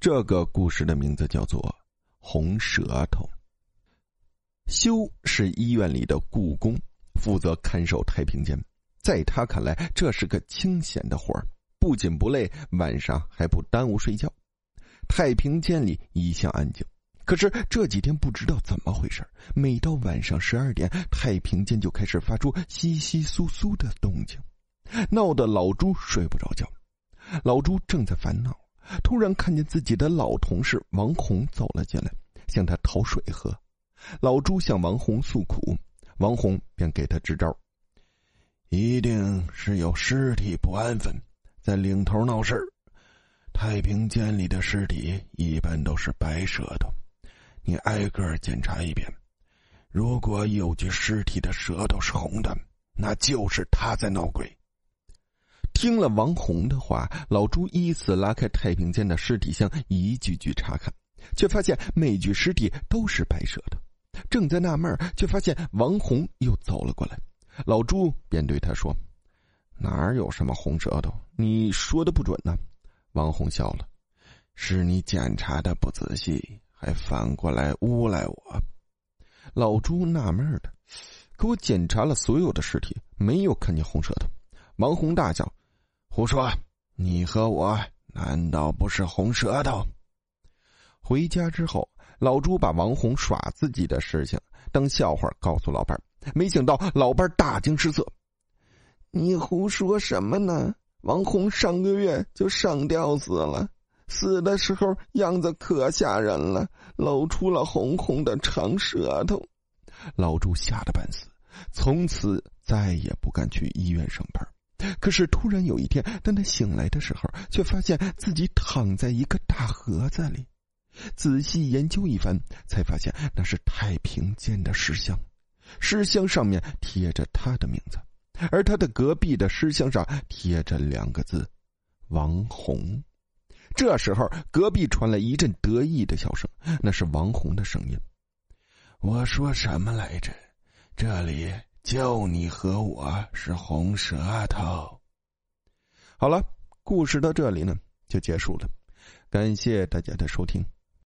这个故事的名字叫做《红舌头》。修是医院里的雇工，负责看守太平间。在他看来，这是个清闲的活儿，不仅不累，晚上还不耽误睡觉。太平间里一向安静，可是这几天不知道怎么回事，每到晚上十二点，太平间就开始发出窸窸窣窣的动静，闹得老朱睡不着觉。老朱正在烦恼，突然看见自己的老同事王红走了进来，向他讨水喝。老朱向王红诉苦，王红便给他支招：一定是有尸体不安分，在领头闹事太平间里的尸体一般都是白舌头，你挨个检查一遍。如果有具尸体的舌头是红的，那就是他在闹鬼。听了王红的话，老朱依次拉开太平间的尸体箱，一具具查看，却发现每具尸体都是白蛇的。正在纳闷，却发现王红又走了过来。老朱便对他说：“哪有什么红舌头？你说的不准呢。”王红笑了：“是你检查的不仔细，还反过来诬赖我。”老朱纳闷的，可我检查了所有的尸体，没有看见红舌头。王红大叫。胡说！你和我难道不是红舌头？回家之后，老朱把王红耍自己的事情当笑话告诉老伴没想到老伴大惊失色：“你胡说什么呢？王红上个月就上吊死了，死的时候样子可吓人了，露出了红红的长舌头。”老朱吓得半死，从此再也不敢去医院上班。可是突然有一天，当他醒来的时候，却发现自己躺在一个大盒子里。仔细研究一番，才发现那是太平间的尸箱，尸箱上面贴着他的名字，而他的隔壁的尸箱上贴着两个字：“王红。”这时候，隔壁传来一阵得意的笑声，那是王红的声音：“我说什么来着？这里。”就你和我是红舌头。好了，故事到这里呢就结束了，感谢大家的收听。